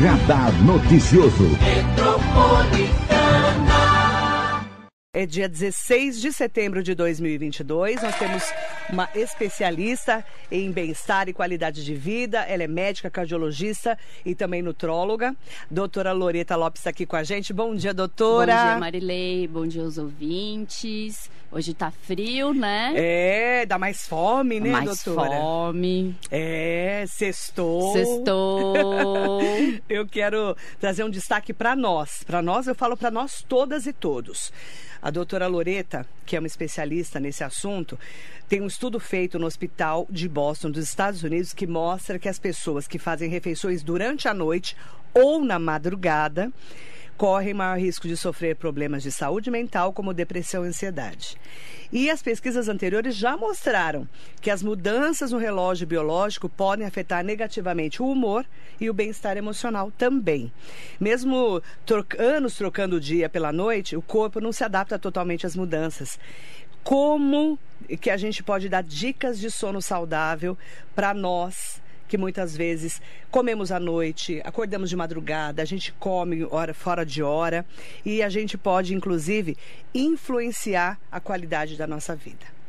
Radar Noticioso. É dia 16 de setembro de 2022. Nós temos uma especialista em bem-estar e qualidade de vida. Ela é médica, cardiologista e também nutróloga. Doutora Loreta Lopes está aqui com a gente. Bom dia, doutora. Bom dia, Marilei. Bom dia aos ouvintes. Hoje tá frio, né? É, dá mais fome, né, mais doutora? Mais fome. É, sextou. Sextou. eu quero trazer um destaque para nós. Para nós, eu falo para nós todas e todos. A doutora Loreta, que é uma especialista nesse assunto, tem um estudo feito no Hospital de Boston, dos Estados Unidos, que mostra que as pessoas que fazem refeições durante a noite ou na madrugada correm maior risco de sofrer problemas de saúde mental, como depressão e ansiedade. E as pesquisas anteriores já mostraram que as mudanças no relógio biológico podem afetar negativamente o humor e o bem-estar emocional também. Mesmo anos trocando o dia pela noite, o corpo não se adapta totalmente às mudanças. Como que a gente pode dar dicas de sono saudável para nós? Que muitas vezes comemos à noite, acordamos de madrugada, a gente come hora fora de hora e a gente pode, inclusive, influenciar a qualidade da nossa vida.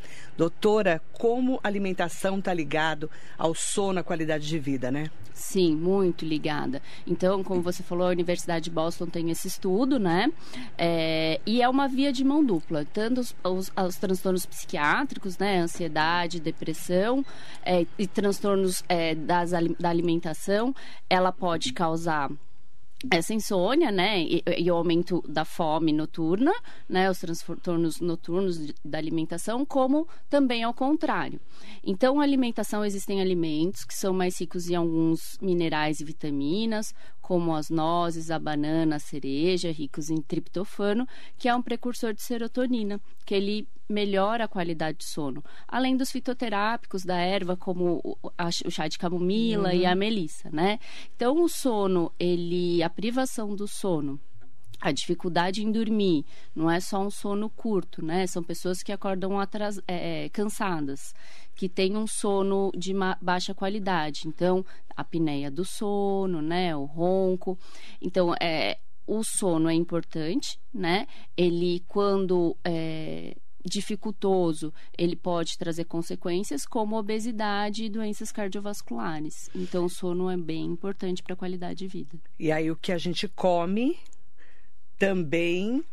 Doutora, como alimentação está ligado ao sono, à qualidade de vida, né? Sim, muito ligada. Então, como você falou, a Universidade de Boston tem esse estudo, né? É, e é uma via de mão dupla. Tanto os, os, os transtornos psiquiátricos, né? Ansiedade, depressão é, e transtornos é, das, da alimentação, ela pode causar essa insônia, né, e, e, o aumento da fome noturna, né, os transtornos noturnos da alimentação, como também ao contrário. Então, alimentação existem alimentos que são mais ricos em alguns minerais e vitaminas, como as nozes, a banana, a cereja, ricos em triptofano, que é um precursor de serotonina, que ele melhora a qualidade de sono. Além dos fitoterápicos da erva, como o chá de camomila uhum. e a melissa, né? Então, o sono, ele, a privação do sono, a dificuldade em dormir não é só um sono curto, né? São pessoas que acordam atras, é, é cansadas, que têm um sono de baixa qualidade. Então, a apneia do sono, né? O ronco. Então, é, o sono é importante, né? Ele, quando é, dificultoso, ele pode trazer consequências como obesidade e doenças cardiovasculares. Então, o sono é bem importante para a qualidade de vida. E aí, o que a gente come também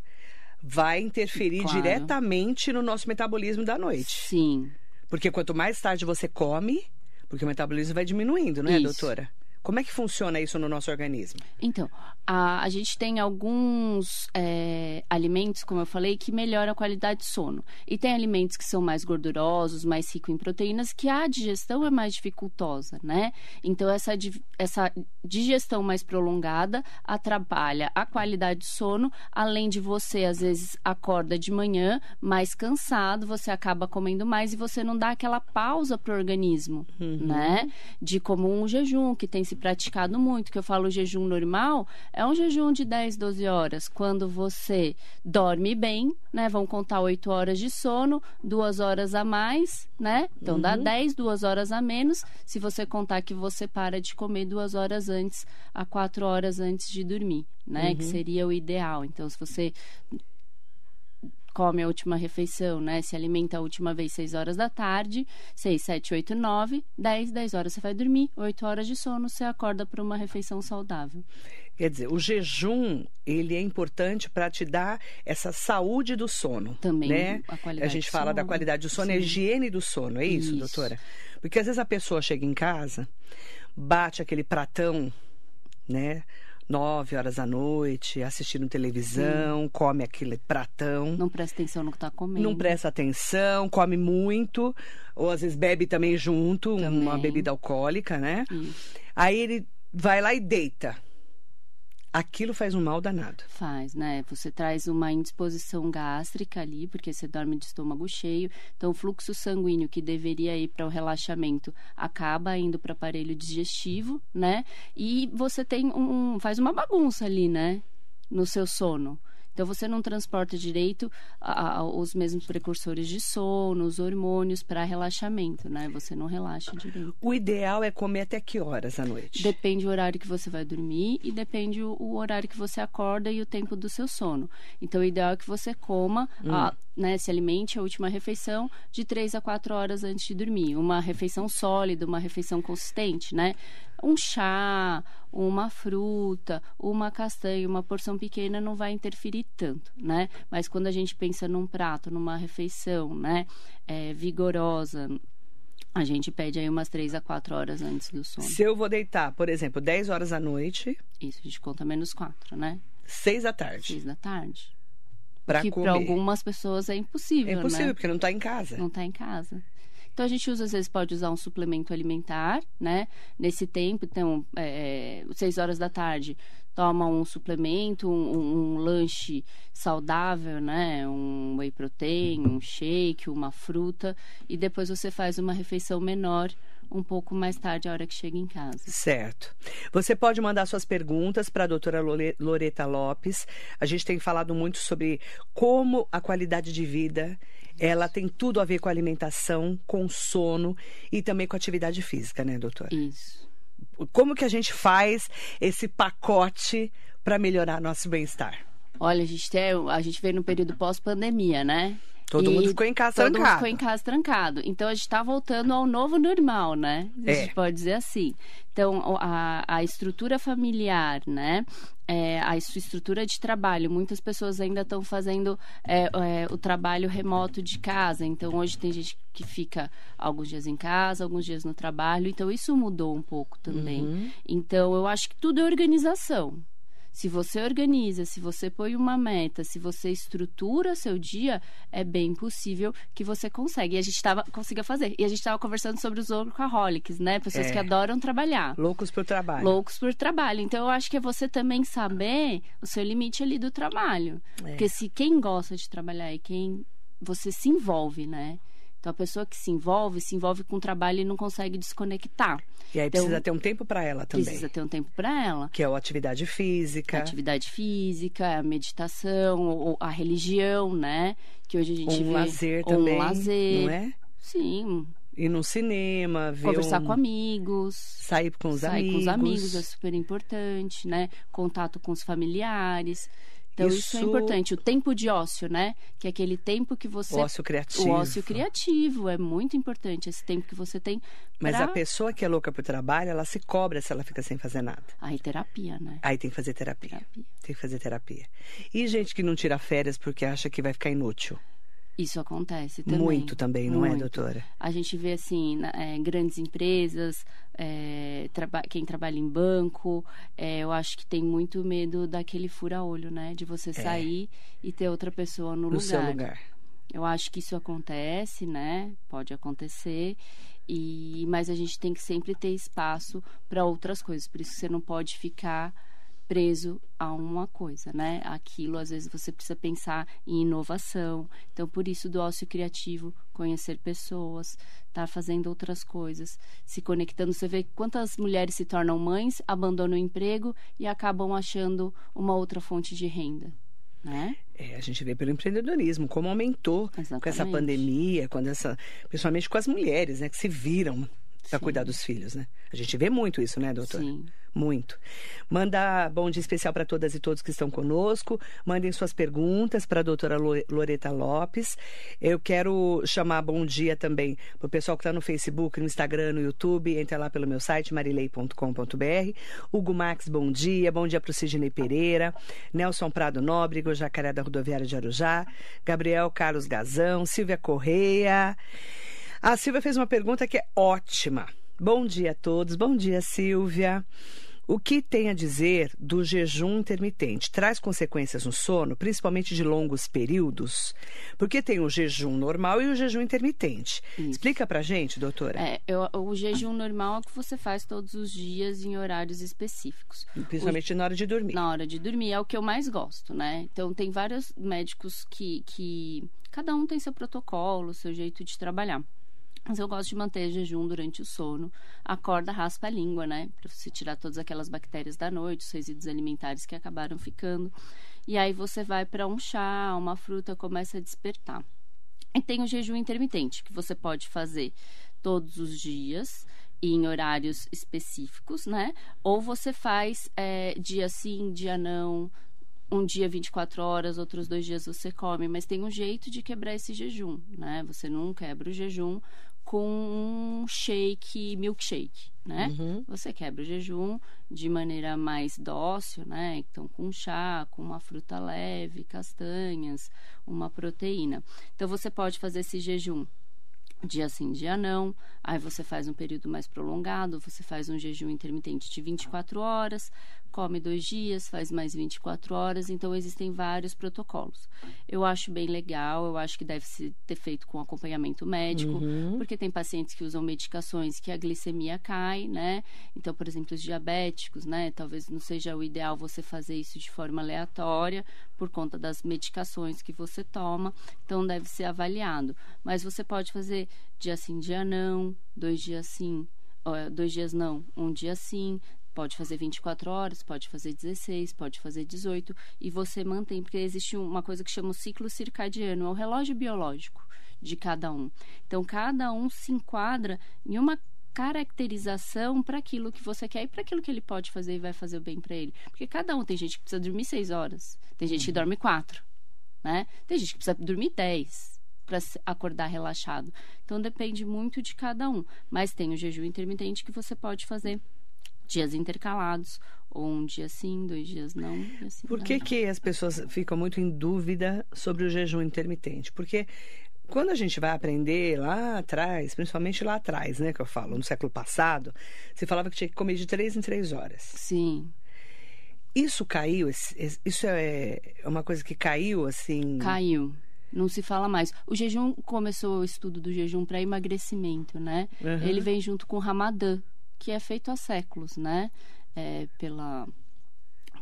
vai interferir claro. diretamente no nosso metabolismo da noite. Sim. Porque quanto mais tarde você come, porque o metabolismo vai diminuindo, não é, Isso. doutora? Como é que funciona isso no nosso organismo? Então, a, a gente tem alguns é, alimentos, como eu falei, que melhoram a qualidade de sono. E tem alimentos que são mais gordurosos, mais ricos em proteínas, que a digestão é mais dificultosa, né? Então, essa, essa digestão mais prolongada atrapalha a qualidade de sono, além de você, às vezes, acorda de manhã mais cansado, você acaba comendo mais e você não dá aquela pausa para o organismo, uhum. né? De como um jejum, que tem se praticado muito, que eu falo jejum normal, é um jejum de 10, 12 horas. Quando você dorme bem, né? Vão contar 8 horas de sono, 2 horas a mais, né? Então uhum. dá 10, 2 horas a menos. Se você contar que você para de comer 2 horas antes, a 4 horas antes de dormir, né? Uhum. Que seria o ideal. Então, se você come a última refeição, né? Se alimenta a última vez 6 horas da tarde, 6, 7, 8, 9, 10, 10 horas você vai dormir, 8 horas de sono, você acorda para uma refeição saudável. Quer dizer, o jejum, ele é importante para te dar essa saúde do sono. Também, né? a qualidade A gente fala sono. da qualidade do sono, Sim. a higiene do sono, é isso, isso, doutora? Porque às vezes a pessoa chega em casa, bate aquele pratão, né? Nove horas da noite, assistindo televisão, Sim. come aquele pratão. Não presta atenção no que está comendo. Não presta atenção, come muito, ou às vezes bebe também junto, também. uma bebida alcoólica, né? Isso. Aí ele vai lá e deita aquilo faz um mal danado. Faz, né? Você traz uma indisposição gástrica ali, porque você dorme de estômago cheio. Então, o fluxo sanguíneo que deveria ir para o relaxamento acaba indo para o aparelho digestivo, né? E você tem um. faz uma bagunça ali, né? No seu sono. Então você não transporta direito a, a, os mesmos precursores de sono, os hormônios para relaxamento, né? Você não relaxa direito. O ideal é comer até que horas à noite? Depende do horário que você vai dormir e depende o, o horário que você acorda e o tempo do seu sono. Então o ideal é que você coma, hum. a, né, se alimente a última refeição de 3 a 4 horas antes de dormir. Uma refeição sólida, uma refeição consistente, né? Um chá, uma fruta, uma castanha, uma porção pequena não vai interferir tanto, né? Mas quando a gente pensa num prato, numa refeição, né, é, vigorosa, a gente pede aí umas três a quatro horas antes do sono. Se eu vou deitar, por exemplo, 10 horas da noite. Isso, a gente conta menos quatro, né? Seis da tarde. Seis da tarde. Pra que para algumas pessoas é impossível. É impossível, né? porque não está em casa. Não está em casa. Então a gente usa, às vezes, pode usar um suplemento alimentar, né? Nesse tempo, então, é, seis horas da tarde, toma um suplemento, um, um, lanche saudável, né? Um whey protein, um shake, uma fruta, e depois você faz uma refeição menor um pouco mais tarde, a hora que chega em casa. Certo. Você pode mandar suas perguntas para a doutora Loreta Lopes. A gente tem falado muito sobre como a qualidade de vida ela tem tudo a ver com alimentação, com sono e também com atividade física, né, doutora? Isso. Como que a gente faz esse pacote para melhorar nosso bem-estar? Olha, a gente, tem, a gente veio no período pós-pandemia, né? Todo e mundo ficou em casa todo trancado. Todo mundo ficou em casa trancado. Então a gente está voltando ao novo normal, né? A gente é. pode dizer assim. Então a, a estrutura familiar, né? É, a sua estrutura de trabalho. Muitas pessoas ainda estão fazendo é, é, o trabalho remoto de casa. Então, hoje tem gente que fica alguns dias em casa, alguns dias no trabalho. Então, isso mudou um pouco também. Uhum. Então, eu acho que tudo é organização. Se você organiza, se você põe uma meta, se você estrutura seu dia, é bem possível que você consegue. E a gente tava, consiga fazer. E a gente estava conversando sobre os workaholics, né? Pessoas É. que adoram trabalhar. Loucos por trabalho. Loucos por trabalho. Então, eu acho que é você também saber o seu limite ali do trabalho. É. Porque se quem gosta de trabalhar e quem você se envolve, né? Então, a pessoa que se envolve, se envolve com o trabalho e não consegue desconectar. E aí Então, precisa ter um tempo para ela também. Precisa ter um tempo para ela. Que é a atividade física. Atividade física, a meditação, ou a religião, né? Que hoje a gente Um vê. lazer ou também. Um lazer. Não é? Sim. Ir no cinema, ver Conversar um- com amigos. Sair com os sair amigos. com os amigos é super importante, né? Contato com os familiares. Então, isso, é Isso- importante. O tempo de ócio, né? Que é aquele tempo que você. O ócio criativo. O ócio criativo é muito importante. Esse tempo que você tem. Mas pra... a pessoa que é louca por trabalho, ela se cobra se ela fica sem fazer nada. Aí, terapia, né? Aí tem que fazer terapia. Terapia. Tem que fazer terapia. E gente que não tira férias porque acha que vai ficar inútil. Isso acontece também. Muito também, não é, Muito. doutora? A gente vê, assim, na- é, grandes empresas, é, traba- quem trabalha em banco, é, eu acho que tem muito medo daquele fura-olho, né? De você sair e ter outra pessoa no, É. No lugar. seu lugar. Eu acho que isso acontece, né? Pode acontecer. E, mas a gente tem que sempre ter espaço para outras coisas. Por isso que você não pode ficar preso a uma coisa, né? Aquilo, às vezes, você precisa pensar em inovação. Então, por isso, do ócio criativo, conhecer pessoas, estar fazendo outras coisas, se conectando. Você vê quantas mulheres se tornam mães, abandonam o emprego e acabam achando uma outra fonte de renda, né? É, a gente vê pelo empreendedorismo, como aumentou com essa Exatamente. pandemia, quando essa, principalmente com as mulheres, né, que se viram para cuidar dos filhos, né? A gente vê muito isso, né, doutor? Sim. Muito. Manda bom dia especial para todas e todos que estão conosco. Mandem suas perguntas para a doutora Lo- Loreta Lopes. Eu quero chamar bom dia também para o pessoal que está no Facebook, no Instagram, no YouTube. Entra lá pelo meu site, marilei.com.br. Hugo Max, bom dia. Bom dia para o Sidney Pereira. Nelson Prado Nóbrega, o Jacaré da Rodoviária de Arujá. Gabriel Carlos Gazão. Silvia Correia. A Silvia fez uma pergunta que é ótima. Bom dia a todos. Bom dia, Silvia. O que tem a dizer do jejum intermitente? Traz consequências no sono, principalmente de longos períodos? Porque tem o jejum normal e o jejum intermitente. Isso. Explica pra gente, doutora. É, eu- o jejum normal é o que você faz todos os dias em horários específicos. Principalmente na hora de dormir. Na hora de dormir é o que eu mais gosto, né? Então tem vários médicos que, que cada um tem seu protocolo, seu jeito de trabalhar. Mas eu gosto de manter jejum durante o sono. Acorda, raspa a língua, né? Pra você tirar todas aquelas bactérias da noite, os resíduos alimentares que acabaram ficando. e aí você vai para um chá, uma fruta, começa a despertar. E tem o jejum intermitente, que você pode fazer todos os dias em horários específicos, né? Ou você faz é, dia sim, dia não, um dia 24 horas, outros dois dias você come, mas tem um jeito de quebrar esse jejum, né? Você não quebra o jejum com um shake, milkshake, né? Uhum. Você quebra o jejum de maneira mais dócil, né? Então, com chá, com uma fruta leve, castanhas, uma proteína. Então, você pode fazer esse jejum dia sim, dia não. Aí você faz um período mais prolongado, você faz um jejum intermitente de 24 horas, come dois dias, faz mais 24 horas. Então, existem vários protocolos. Eu acho bem legal, eu acho que deve se ter feito com acompanhamento médico, uhum. porque tem pacientes que usam medicações que a glicemia cai, né? Então, por exemplo, os diabéticos, né? Talvez não seja o ideal você fazer isso de forma aleatória, por conta das medicações que você toma. Então, deve ser avaliado. Mas você pode fazer dia sim, dia não, dois dias sim, dois dias não, um dia sim, Pode fazer 24 horas, pode fazer 16, pode fazer 18 e você mantém, porque existe uma coisa que chama o ciclo circadiano, é o relógio biológico de cada um. Então, cada um se enquadra em uma caracterização para aquilo que você quer e para aquilo que ele pode fazer e vai fazer bem para ele. Porque cada um tem gente que precisa dormir 6 horas, tem gente que uhum. dorme 4, né? Tem gente que precisa dormir 10 para acordar relaxado. Então depende muito de cada um, mas tem o jejum intermitente que você pode fazer dias intercalados, ou um dia sim, dois dias não. Assim Por que, que as pessoas ficam muito em dúvida sobre o jejum intermitente? Porque quando a gente vai aprender lá atrás, principalmente lá atrás, né, que eu falo, no século passado, você falava que tinha que comer de três em três horas. Sim. Isso caiu? Isso é uma coisa que caiu, assim? Caiu. Não se fala mais. O jejum começou o estudo do jejum para emagrecimento, né? Uhum. Ele vem junto com o Ramadã, que é feito há séculos, né? É, pela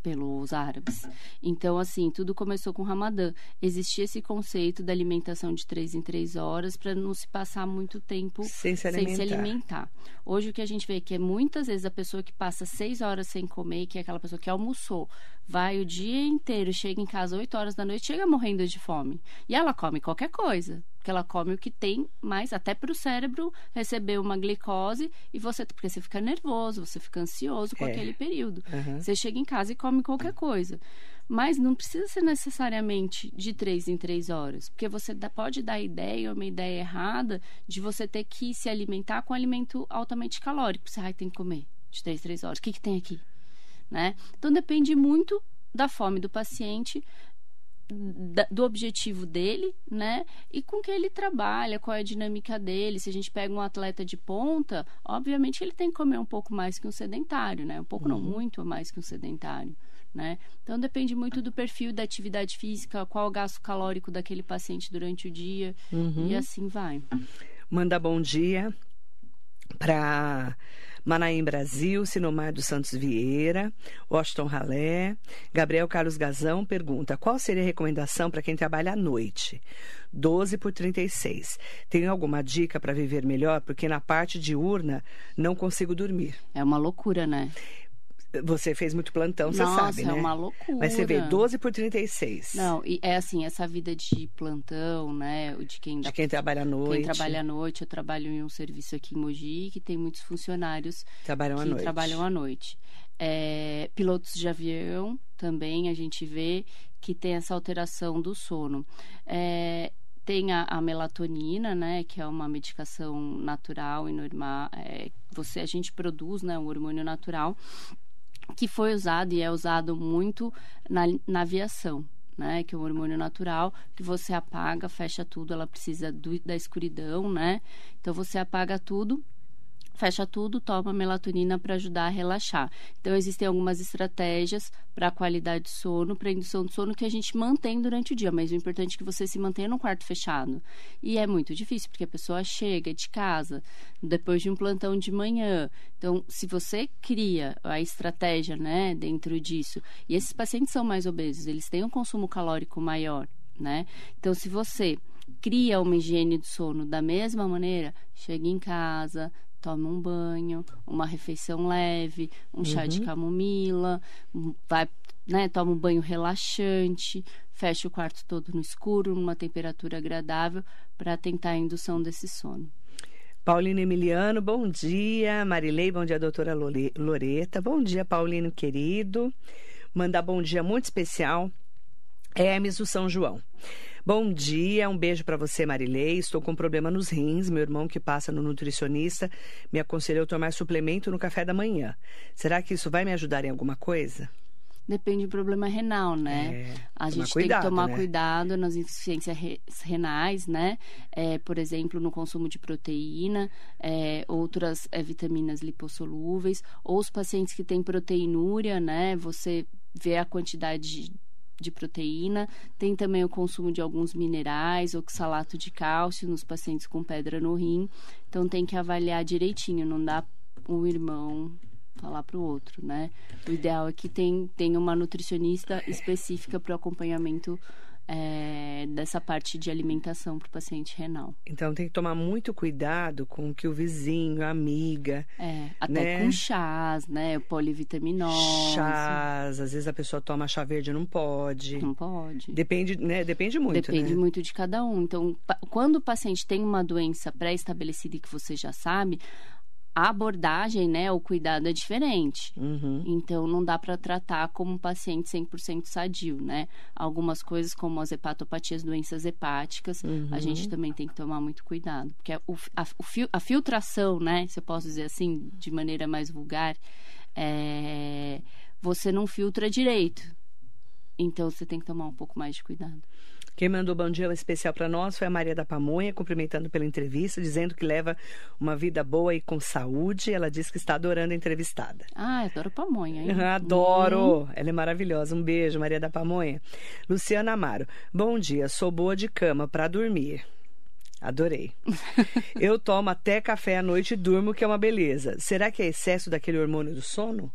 pelos árabes. Então, assim, tudo começou com o Ramadã. Existia esse conceito da alimentação de três em três horas para não se passar muito tempo sem se, sem se, alimentar. Hoje o que a gente vê é que é muitas vezes a pessoa que passa seis horas sem comer, que é aquela pessoa que almoçou, vai o dia inteiro, chega em casa oito horas da noite, chega morrendo de fome. E ela come qualquer coisa porque ela come o que tem mais, até para o cérebro receber uma glicose e você, porque você fica nervoso, você fica ansioso com é. aquele período. Uhum. Você chega em casa e come qualquer coisa. Mas não precisa ser necessariamente de três em três horas, porque você pode dar ideia, uma ideia errada, de você ter que se alimentar com alimento altamente calórico. Você, ai, tem que comer de três, três horas. O que, que tem aqui? Né? Então depende muito da fome do paciente, do objetivo dele, né? E com que ele trabalha, qual é a dinâmica dele. Se a gente pega um atleta de ponta, obviamente ele tem que comer um pouco mais que um sedentário, né? Um pouco uhum. não muito mais que um sedentário, né? Então depende muito do perfil da atividade física, qual o gasto calórico daquele paciente durante o dia uhum. e assim vai. Manda bom dia para Manaim Brasil, Sinomar dos Santos Vieira, Washington Ralé, Gabriel Carlos Gazão pergunta: qual seria a recomendação para quem trabalha à noite? 12 por 36. Tem alguma dica para viver melhor? Porque na parte diurna não consigo dormir. É uma loucura, né? Você fez muito plantão, você Nossa, sabe, né? é uma loucura. Mas você vê 12 por 36. Não, e é assim, essa vida de plantão, né? De quem, de quem trabalha à noite. Quem trabalha à noite. Eu trabalho em um serviço aqui em Mogi que tem muitos funcionários trabalham que à noite. trabalham à noite. É, pilotos de avião também a gente vê que tem essa alteração do sono. É, tem a, a, melatonina, né, que é uma medicação natural e normal. É, você, a gente produz, né, um hormônio natural que foi usado e é usado muito na, na aviação. Né, que é um hormônio natural, que você apaga, fecha tudo, ela precisa do, da escuridão, né? Então você apaga tudo fecha tudo, toma melatonina para ajudar a relaxar. Então, existem algumas estratégias para a qualidade de sono, para indução de sono que a gente mantém durante o dia, mas o importante é que você se mantenha no quarto fechado. E é muito difícil, porque a pessoa chega de casa depois de um plantão de manhã. Então, se você cria a estratégia, né, dentro disso, e esses pacientes são mais obesos, eles têm um consumo calórico maior, né? Então, se você cria uma higiene de sono da mesma maneira, chega em casa, toma um banho, uma refeição leve, um chá uhum. de camomila, vai né, toma um banho relaxante, fecha o quarto todo no escuro, numa temperatura agradável, para tentar a indução desse sono. Paulino Emiliano, bom dia. Marilei, bom dia, doutora Loreta. Bom dia, Paulino querido. Mandar bom dia muito especial. Hermes do São João. Bom dia, um beijo para você, Marilei. Estou com um problema nos rins. Meu irmão, que passa no nutricionista, me aconselhou tomar suplemento no café da manhã. Será que isso vai me ajudar em alguma coisa? depende do problema renal, né? É, a gente cuidado, tem que tomar né? cuidado nas insuficiências renais, né? É, por exemplo, no consumo de proteína, é, outras é, vitaminas lipossolúveis, ou os pacientes que têm proteinúria, né? Você vê a quantidade de, de proteína, tem também o consumo de alguns minerais, oxalato de cálcio nos pacientes com pedra no rim. Então tem que avaliar direitinho, não dá um irmão falar para o outro, né? O ideal é que tem, tem uma nutricionista específica para o acompanhamento é, dessa parte de alimentação para o paciente renal. Então tem que tomar muito cuidado com o que o vizinho, a amiga. É, até né? com chás, né? Polivitaminose. Chás, às vezes a pessoa toma chá verde não pode. Não pode. Depende, né? Depende muito. Depende né? muito de cada um. Então, quando o paciente tem uma doença pré-estabelecida e que você já sabe, a abordagem, né, o cuidado é diferente. Uhum. Então, não dá para tratar como um paciente 100% sadio, né? Algumas coisas, como as hepatopatias, doenças hepáticas, uhum. a gente também tem que tomar muito cuidado. Porque a, a, a filtração, né, se eu posso dizer assim, de maneira mais vulgar, é, você não filtra direito. Então, você tem que tomar um pouco mais de cuidado. Quem mandou bom dia especial para nós foi a Maria da Pamonha, cumprimentando pela entrevista, dizendo que leva uma vida boa e com saúde. Ela disse que está adorando a entrevistada. Ah, adoro pamonha, hein? Adoro! Hum. Ela é maravilhosa. Um beijo, Maria da Pamonha. Luciana Amaro. Bom dia, sou boa de cama para dormir. Adorei. Eu tomo até café à noite e durmo, que é uma beleza. Será que é excesso daquele hormônio do sono?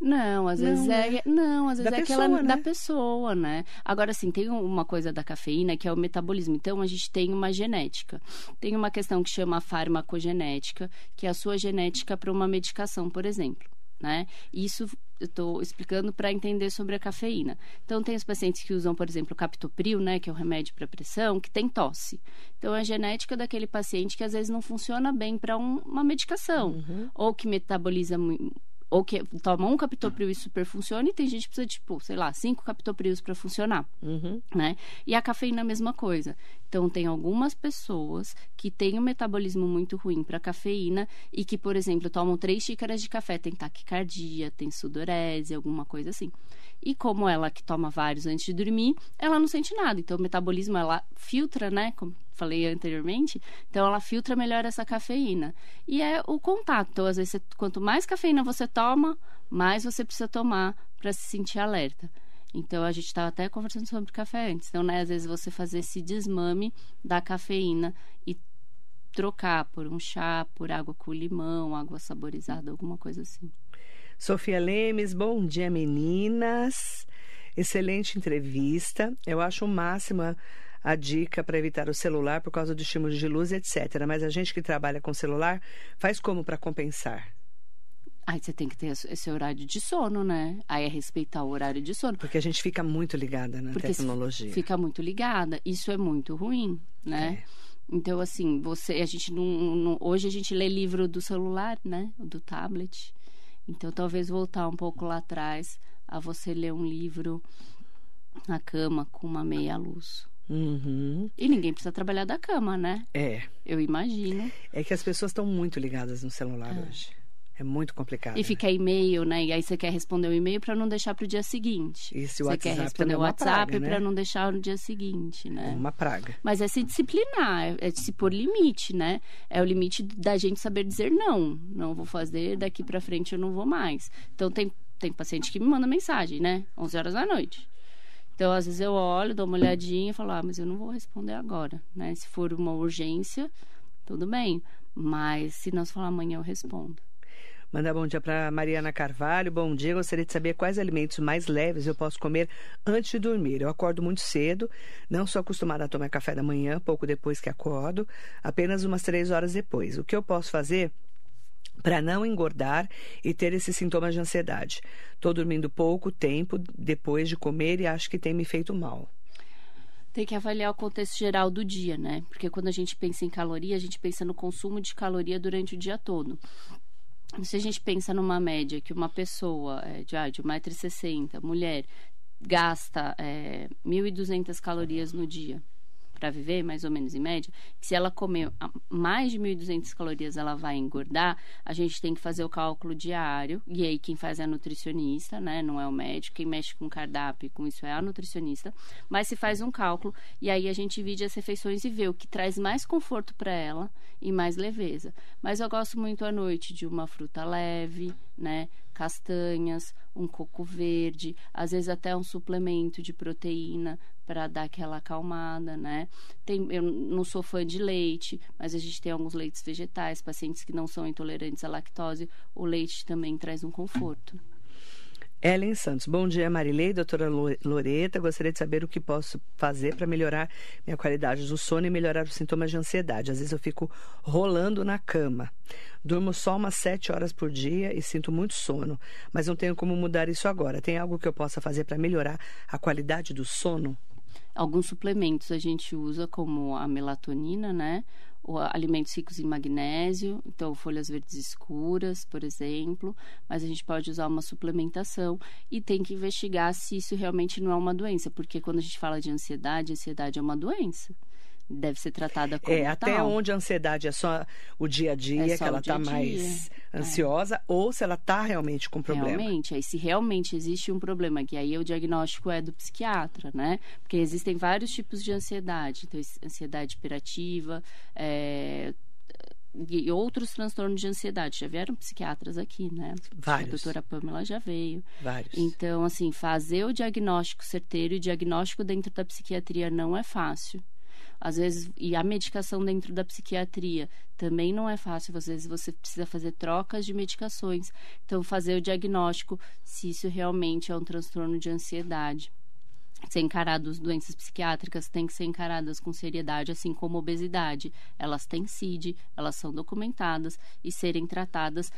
Não, às vezes não, é. Né? Não, às vezes da é pessoa, aquela né? da pessoa, né? Agora, assim, tem uma coisa da cafeína que é o metabolismo. Então, a gente tem uma genética. Tem uma questão que chama farmacogenética, que é a sua genética para uma medicação, por exemplo. Né? Isso eu estou explicando para entender sobre a cafeína. Então, tem os pacientes que usam, por exemplo, o captopril, né, que é o remédio para pressão, que tem tosse. Então, é a genética daquele paciente que às vezes não funciona bem para um, uma medicação, uhum. ou que metaboliza ou que toma um captopril e super funciona, e tem gente que precisa, tipo, sei lá, cinco captoprios para funcionar, uhum. né? E a cafeína é a mesma coisa. Então, tem algumas pessoas que têm um metabolismo muito ruim para cafeína e que, por exemplo, tomam três xícaras de café, tem taquicardia, tem sudorese, alguma coisa assim. E como ela que toma vários antes de dormir, ela não sente nada. Então, o metabolismo, ela filtra, né? Falei anteriormente. Então, ela filtra melhor essa cafeína. E é o contato. Então, às vezes, quanto mais cafeína você toma, mais você precisa tomar para se sentir alerta. Então, a gente estava até conversando sobre café antes. Então, né, às vezes, você fazer esse desmame da cafeína e trocar por um chá, por água com limão, água saborizada, alguma coisa assim. Sofia Lemes, bom dia, meninas. Excelente entrevista. Eu acho o máximo a, dica para evitar o celular por causa do estímulo de luz, etc. Mas a gente que trabalha com celular faz como para compensar? Aí você tem que ter esse horário de sono, né? Aí é respeitar o horário de sono. Porque a gente fica muito ligada na Porque tecnologia. Fica muito ligada. Isso é muito ruim, né? É. Então, assim, você, a gente não, não, Hoje a gente lê livro do celular, né? Do tablet. Então, talvez voltar um pouco lá atrás a você ler um livro na cama com uma meia luz. Uhum. E ninguém precisa trabalhar da cama, né? É. Eu imagino. É que as pessoas estão muito ligadas no celular é. hoje. É muito complicado. E fica e-mail, né? E aí você quer responder o e-mail para não deixar para o dia seguinte. E se o você WhatsApp quer responder o é WhatsApp né? para não deixar no dia seguinte, né? É uma praga. Mas é se disciplinar, é se pôr limite, né? É o limite da gente saber dizer não. Não vou fazer, daqui para frente eu não vou mais. Então tem, tem paciente que me manda mensagem, né? 11 horas da noite. Então, às vezes eu olho, dou uma olhadinha e falo, ah, mas eu não vou responder agora, né? Se for uma urgência, tudo bem. Mas se não se falar amanhã, eu respondo. Mandar bom dia para Mariana Carvalho. Bom dia. Gostaria de saber quais alimentos mais leves eu posso comer antes de dormir. Eu acordo muito cedo, não sou acostumada a tomar café da manhã, pouco depois que acordo, apenas umas três horas depois. O que eu posso fazer para não engordar e ter esses sintomas de ansiedade. Estou dormindo pouco tempo depois de comer e acho que tem me feito mal. Tem que avaliar o contexto geral do dia, né? Porque quando a gente pensa em caloria, a gente pensa no consumo de caloria durante o dia todo. Se a gente pensa numa média que uma pessoa é, de, ah, de 1,60m, mulher, gasta é, 1.200 calorias no dia, para viver, mais ou menos em média, que se ela comer mais de 1.200 calorias, ela vai engordar, a gente tem que fazer o cálculo diário, e aí quem faz é a nutricionista, né? Não é o médico, quem mexe com cardápio, com isso é a nutricionista, mas se faz um cálculo, e aí a gente divide as refeições e vê o que traz mais conforto para ela e mais leveza. Mas eu gosto muito à noite de uma fruta leve, né? Castanhas, um coco verde, às vezes até um suplemento de proteína para dar aquela acalmada, né? Tem, eu não sou fã de leite, mas a gente tem alguns leites vegetais, pacientes que não são intolerantes à lactose, o leite também traz um conforto. Ellen Santos. Bom dia, Marilei, doutora Loreta. Gostaria de saber o que posso fazer para melhorar minha qualidade do sono e melhorar os sintomas de ansiedade. Às vezes eu fico rolando na cama. Durmo só umas sete horas por dia e sinto muito sono, mas não tenho como mudar isso agora. Tem algo que eu possa fazer para melhorar a qualidade do sono? Alguns suplementos a gente usa, como a melatonina, né? Alimentos ricos em magnésio, então folhas verdes escuras, por exemplo, mas a gente pode usar uma suplementação e tem que investigar se isso realmente não é uma doença, porque quando a gente fala de ansiedade, ansiedade é uma doença deve ser tratada como é, até tal. onde a ansiedade é só o dia a dia, é que ela está mais é. ansiosa, é. ou se ela está realmente com problema. Realmente, aí se realmente existe um problema, que aí o diagnóstico é do psiquiatra, né? Porque existem vários tipos de ansiedade. Então, ansiedade hiperativa, é, e outros transtornos de ansiedade. Já vieram psiquiatras aqui, né? Vários. A doutora Pamela já veio. Vários. Então, assim, fazer o diagnóstico certeiro e o diagnóstico dentro da psiquiatria não é fácil às vezes, e a medicação dentro da psiquiatria também não é fácil, às vezes você precisa fazer trocas de medicações. Então, fazer o diagnóstico se isso realmente é um transtorno de ansiedade ser encarados doenças psiquiátricas têm que ser encaradas com seriedade, assim como obesidade. Elas têm CID, elas são documentadas e serem tratadas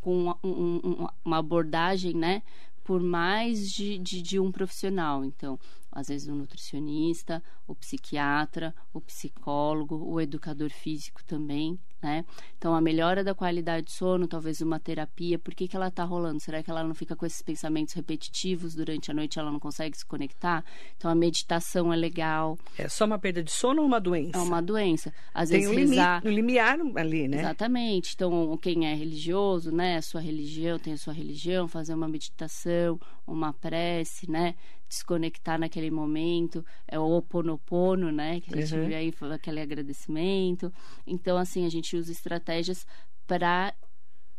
com um, um, uma abordagem, né, por mais de, de, de, um profissional. Então, às vezes o nutricionista, o psiquiatra, o psicólogo, o educador físico também, né? Então, a melhora da qualidade de sono, talvez uma terapia, por que, que ela está rolando? Será que ela não fica com esses pensamentos repetitivos durante a noite, ela não consegue se conectar? Então, a meditação é legal. É só uma perda de sono ou uma doença? É uma doença. Às Tem vezes um, rezar... um limiar ali, né? Exatamente. Então, quem é religioso, né? A sua religião, tem a sua religião, fazer uma meditação, uma prece, né? desconectar naquele momento, é o oponopono, né? Que a gente uhum. viu aí, aquele agradecimento. Então, assim, a gente usa estratégias para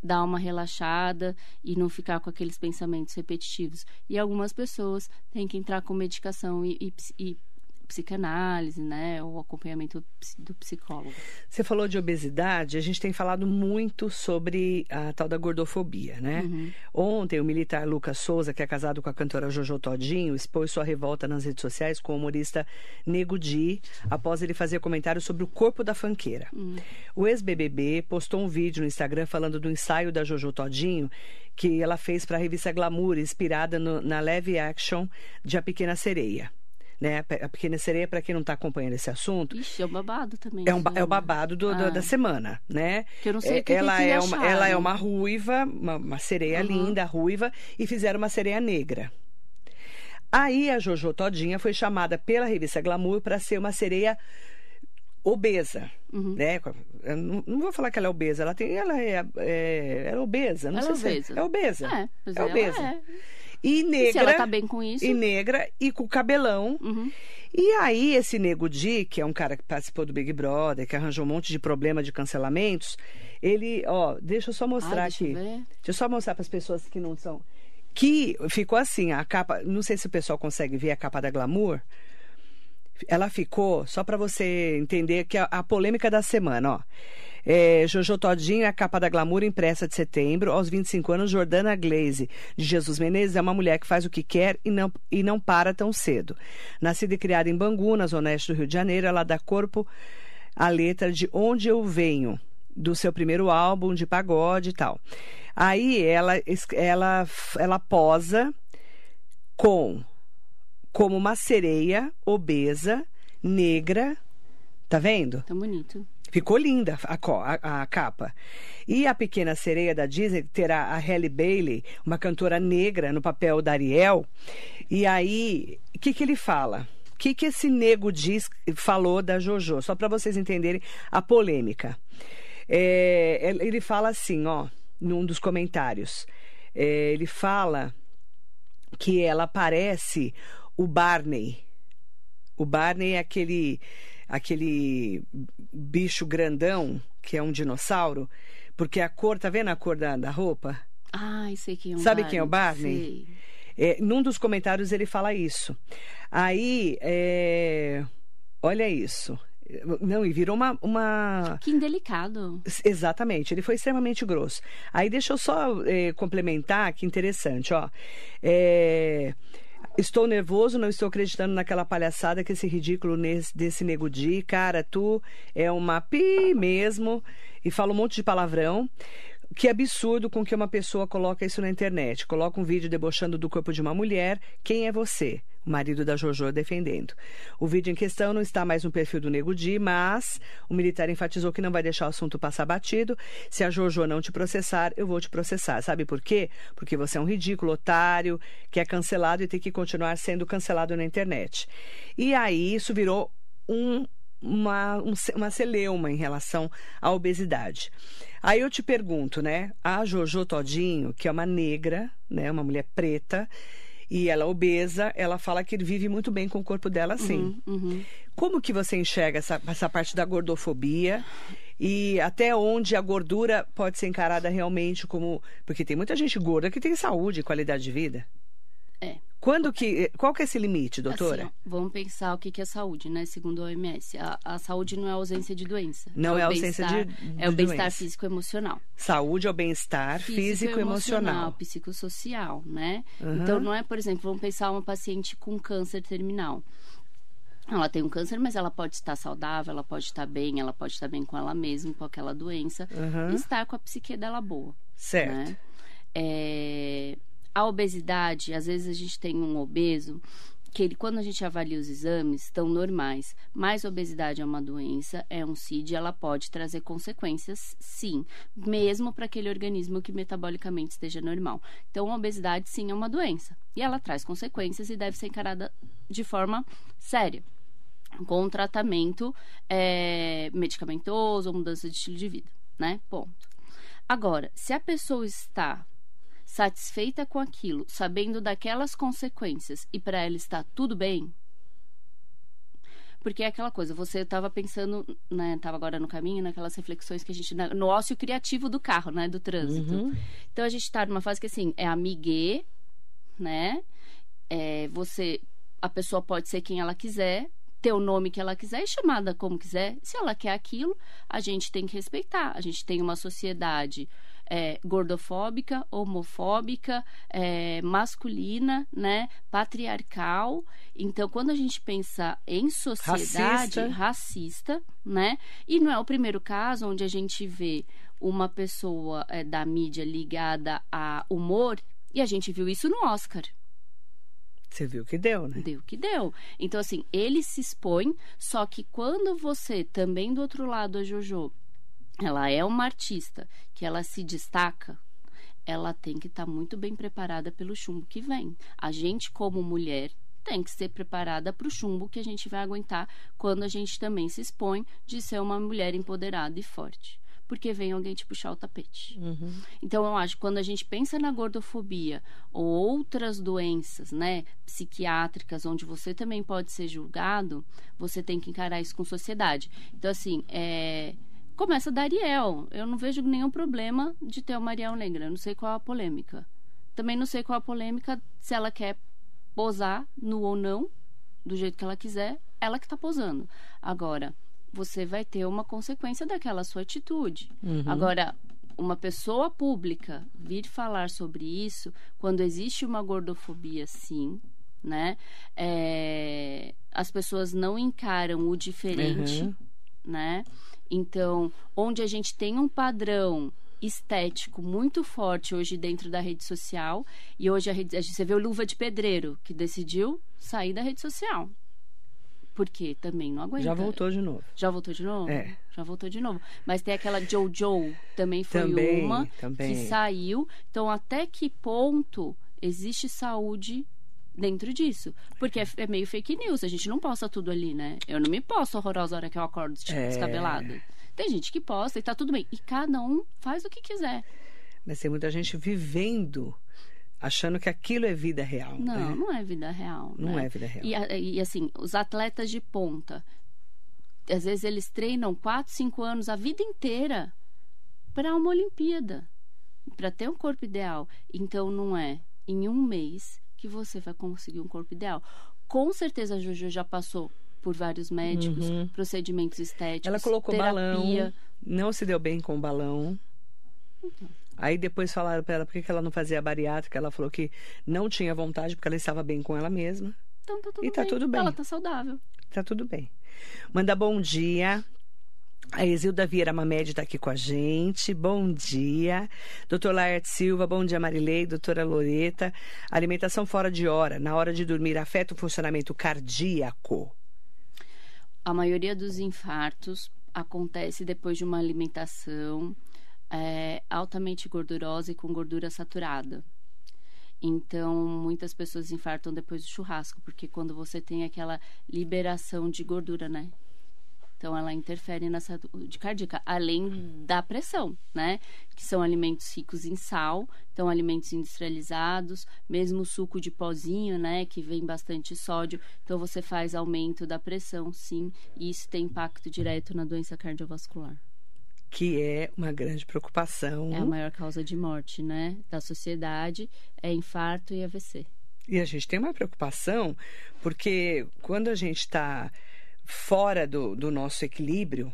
dar uma relaxada e não ficar com aqueles pensamentos repetitivos. E algumas pessoas têm que entrar com medicação e, e, e psicanálise, né, o acompanhamento do psicólogo. Você falou de obesidade, a gente tem falado muito sobre a tal da gordofobia, né? Uhum. Ontem o militar Lucas Souza, que é casado com a cantora Jojo Todinho, expôs sua revolta nas redes sociais com o humorista Nego Di, após ele fazer comentários sobre o corpo da fanqueira. Uhum. O ex-BBB postou um vídeo no Instagram falando do ensaio da Jojo Todinho que ela fez para a revista Glamour, inspirada no, na live action de A Pequena Sereia né? A Pequena Sereia, para quem não está acompanhando esse assunto. Ixi, é o babado também. É, um, é o babado do, ah. do, da semana, né? Que eu não sei é, o que ela é uma, Ela é uma ruiva, uma, uma sereia uhum. linda, ruiva, e fizeram uma sereia negra. Aí a Jojo Todinha foi chamada pela revista Glamour para ser uma sereia obesa, uhum. né? Não, não, vou falar que ela é obesa, ela tem, ela é, é, é obesa, não ela sei é obesa. se é, é obesa. É, é obesa. É. E negra. E se ela tá bem com isso. E negra e com cabelão. Uhum. E aí, esse Nego Di, que é um cara que participou do Big Brother, que arranjou um monte de problema de cancelamentos, ele, ó, deixa eu só mostrar Ai, deixa aqui. Eu deixa eu só mostrar para as pessoas que não são. Que ficou assim, a capa. Não sei se o pessoal consegue ver a capa da Glamour. Ela ficou, só para você entender que a, a polêmica da semana, ó. É, Jojo Todinho, a capa da Glamour impressa de setembro. Aos 25 anos, Jordana Glaze, de Jesus Menezes, é uma mulher que faz o que quer e não, e não para tão cedo. Nascida e criada em Bangu, na zona oeste do Rio de Janeiro, ela dá corpo à letra de Onde Eu Venho, do seu primeiro álbum de pagode e tal. Aí ela, ela, ela posa com como uma sereia obesa, negra, tá vendo? Tão bonito. Ficou linda a, a- a capa. E a Pequena Sereia da Disney terá a Halle Bailey, uma cantora negra, no papel da Ariel. E aí, o que, que ele fala? O que, que esse nego diz, falou da JoJo? Só para vocês entenderem a polêmica. É, ele fala assim, ó, num dos comentários. É, ele fala que ela parece o Barney. O Barney é aquele aquele bicho grandão que é um dinossauro, porque a cor, tá vendo a cor da, da roupa? Ai, sei quem é o Sabe Barney. quem é o Barney? É, num dos comentários ele fala isso. Aí, é, olha isso. Não, e virou uma, uma, Que indelicado. Exatamente, ele foi extremamente grosso. Aí deixa eu só eh, complementar, que interessante, ó. É, Estou nervoso, não estou acreditando naquela palhaçada que esse ridículo nesse, desse nego Di. Cara, tu é uma pi mesmo. E fala um monte de palavrão. Que absurdo com que uma pessoa coloca isso na internet. Coloca um vídeo debochando do corpo de uma mulher. Quem é você? O marido da Jojo defendendo. O vídeo em questão não está mais no perfil do Nego Di, mas o militar enfatizou que não vai deixar o assunto passar batido. Se a Jojo não te processar, eu vou te processar. Sabe por quê? Porque você é um ridículo, otário, que é cancelado e tem que continuar sendo cancelado na internet. E aí isso virou um uma, um, uma celeuma em relação à obesidade. Aí eu te pergunto, né? A Jojo Todinho, que é uma negra, né? Uma mulher preta, e ela é obesa, ela fala que vive muito bem com o corpo dela, sim. Uhum, uhum. Como que você enxerga essa, essa parte da gordofobia? E até onde a gordura pode ser encarada realmente como. Porque tem muita gente gorda que tem saúde e qualidade de vida. É. Quando que. Qual que é esse limite, doutora? Assim, vamos pensar o que que é saúde, né? Segundo a OMS. A, a saúde não é ausência de doença. Não o é ausência de- de É o bem-estar doença. físico e emocional. Saúde é o bem-estar físico, e emocional. psicossocial, né? Uhum. Então, não é, por exemplo, vamos pensar uma paciente com câncer terminal. Ela tem um câncer, mas ela pode estar saudável, ela pode estar bem, ela pode estar bem com ela mesma, com aquela doença, Uhum. e estar com a psique dela boa. Certo. né? É, a obesidade, às vezes a gente tem um obeso que ele, quando a gente avalia os exames, estão normais. Mas obesidade é uma doença, é um CID, ela pode trazer consequências, sim, mesmo para aquele organismo que metabolicamente esteja normal. Então, a obesidade, sim, é uma doença. E ela traz consequências e deve ser encarada de forma séria com tratamento é, medicamentoso ou mudança de estilo de vida, né? Ponto. Agora, se a pessoa está satisfeita com aquilo, sabendo daquelas consequências e para ela está tudo bem, porque é aquela coisa, você estava pensando, né, estava agora no caminho, naquelas reflexões que a gente, na- no ócio criativo do carro, né, do trânsito. Uhum. Então a gente está numa fase que assim, é amiguê, né? É, você, a pessoa pode ser quem ela quiser, ter o nome que ela quiser e chamada como quiser. Se ela quer aquilo, a gente tem que respeitar. A gente tem uma sociedade é, gordofóbica, homofóbica, é, masculina, né? Patriarcal. Então, quando a gente pensa em sociedade Racista. racista, né? E não é o primeiro caso onde a gente vê uma pessoa é, da mídia ligada a humor e a gente viu isso no Oscar. Você viu que deu, né? Deu que deu. Então, assim, ele se expõe, só que quando você, também do outro lado, a Jojo, ela é uma artista, que ela se destaca, ela tem que estar muito bem preparada pelo chumbo que vem. A gente, como mulher, tem que ser preparada para o chumbo que a gente vai aguentar quando a gente também se expõe de ser uma mulher empoderada e forte. Porque vem alguém te puxar o tapete. Uhum. Então, eu acho que quando a gente pensa na gordofobia ou outras doenças, né, psiquiátricas, onde você também pode ser julgado, você tem que encarar isso com sociedade. Então, assim, é... começa da Ariel. Eu não vejo nenhum problema de ter uma Ariel negra. Eu não sei qual a polêmica. Também não sei qual é a polêmica se ela quer posar nu ou não, do jeito que ela quiser, ela que tá posando. Agora, você vai ter uma consequência daquela sua atitude. Uhum. Agora, uma pessoa pública vir falar sobre isso, quando existe uma gordofobia, sim, né? É, as pessoas não encaram o diferente, Uhum. né? Então, onde a gente tem um padrão estético muito forte hoje dentro da rede social, e hoje a rede, você vê o Luva de Pedreiro, que decidiu sair da rede social. Porque também não aguenta. Já voltou de novo. Já voltou de novo? É. Já voltou de novo. Mas tem aquela Jojo, também foi Também, uma também. que saiu. Então, até que ponto existe saúde dentro disso? Porque é, é meio fake news, a gente não posta tudo ali, né? Eu não me posto horrorosa a hora que eu acordo tipo, É. descabelada. Tem gente que posta e tá tudo bem. E cada um faz o que quiser. Mas tem muita gente vivendo, achando que aquilo é vida real. Não, né? não é vida real. Não né? é vida real. E, e, assim, os atletas de ponta, às vezes eles treinam 4, 5 anos, a vida inteira, para uma Olimpíada, para ter um corpo ideal. Então, não é em um mês que você vai conseguir um corpo ideal. Com certeza a Jojo já passou por vários médicos, procedimentos estéticos, Uhum. Ela colocou terapia. balão, não se deu bem com o balão. Aí depois falaram para ela por que ela não fazia bariátrica. Ela falou que não tinha vontade porque ela estava bem com ela mesma. Então tá tudo E tá bem. tudo bem. Ela tá saudável. Tá tudo bem. Manda bom dia. A Exilda Vieira Mamed está aqui com a gente. Bom dia. Doutor Laerte Silva, bom dia, Marilei. Doutora Loreta. Alimentação fora de hora, na hora de dormir, afeta o funcionamento cardíaco. A maioria dos infartos acontece depois de uma alimentação é, altamente gordurosa e com gordura saturada. Então, muitas pessoas infartam depois do churrasco, porque quando você tem aquela liberação de gordura, né? Então, ela interfere na saúde cardíaca, além da pressão, né? Que são alimentos ricos em sal, então alimentos industrializados, mesmo o suco de pozinho, né? Que vem bastante sódio. Então, você faz aumento da pressão, sim, e isso tem impacto direto na doença cardiovascular. Que é uma grande preocupação. É a maior causa de morte, né? Da sociedade, é infarto e AVC. E a gente tem uma preocupação, porque quando a gente está fora do, do nosso equilíbrio,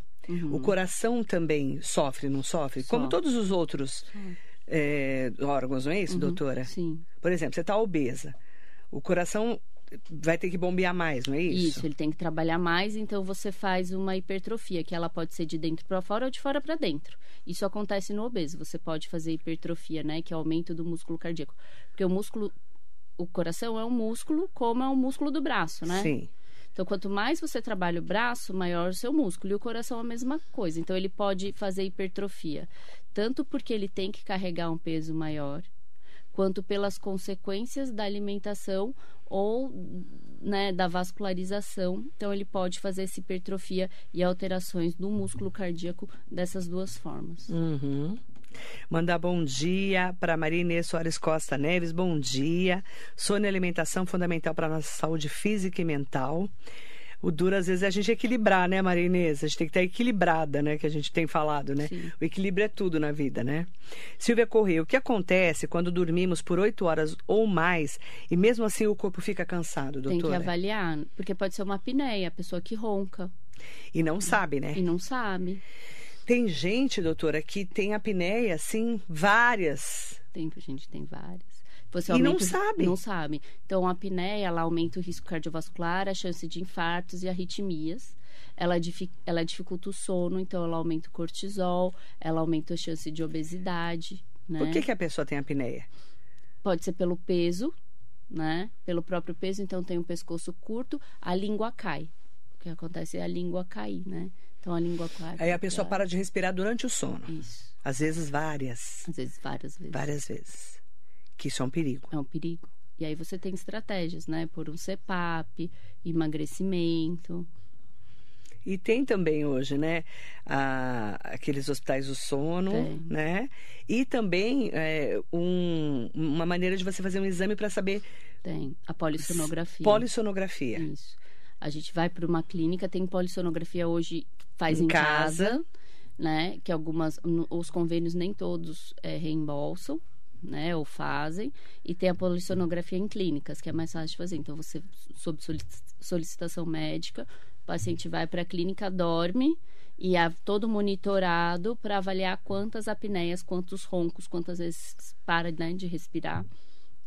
o coração também sofre, não sofre? Como todos os outros é, órgãos, não é isso, doutora? Sim. Por exemplo, você está obesa. O coração vai ter que bombear mais, não é isso? Isso, ele tem que trabalhar mais, então você faz uma hipertrofia, que ela pode ser de dentro para fora ou de fora para dentro. Isso acontece no obeso. Você pode fazer hipertrofia, né, que é o aumento do músculo cardíaco. Porque o músculo o coração é um músculo, como é o músculo do braço, né? Sim. Então, quanto mais você trabalha o braço, maior o seu músculo. E o coração é a mesma coisa. Então, ele pode fazer hipertrofia. Tanto porque ele tem que carregar um peso maior, quanto pelas consequências da alimentação ou né, da vascularização. Então, ele pode fazer essa hipertrofia e alterações do músculo cardíaco dessas duas formas. Uhum. Mandar bom dia para Maria Inês Soares Costa Neves, bom dia. Sono e alimentação fundamental para a nossa saúde física e mental. O duro, às vezes, é a gente equilibrar, né, Maria Inês? A gente tem que estar equilibrada, né? Que a gente tem falado, né? Sim. O equilíbrio é tudo na vida, né? Silvia Correia, o que acontece quando dormimos por oito horas ou mais e mesmo assim o corpo fica cansado, Tem que doutora? avaliar, porque pode ser uma apneia, a pessoa que ronca E não sabe, né? e não sabe. Tem gente, doutora, que tem apneia, assim, várias. Tem, gente, tem várias. Você E não aumenta o- sabe. Não sabe. Então, a apneia, ela aumenta o risco cardiovascular, a chance de infartos e arritmias. Ela, ela dificulta o sono, então ela aumenta o cortisol, ela aumenta a chance de obesidade, né? Por que, que a pessoa tem apneia? Pode ser pelo peso, né? Pelo próprio peso, então tem um pescoço curto, a língua cai. O que acontece é a língua cair, né? Então, a língua cai. Aí a pessoa para de respirar durante o sono. Isso. Às vezes várias. Às vezes, várias vezes. Várias vezes. Que isso é um perigo. É um perigo. E aí você tem estratégias, né? Por um CPAP, emagrecimento. E tem também hoje, né? a- aqueles hospitais do sono, Tem. né? E também é, um- uma maneira de você fazer um exame para saber Tem a polissonografia. polissonografia. Isso. A gente vai para uma clínica, tem polissonografia hoje, faz Em em, casa. casa, né? Que algumas, os convênios nem todos é, reembolsam, né? Ou fazem. E tem a polissonografia em clínicas, que é mais fácil de fazer. Então, você, sob solici- solicitação médica, o paciente vai para a clínica, dorme e é todo monitorado para avaliar quantas apneias, quantos roncos, quantas vezes para né, de respirar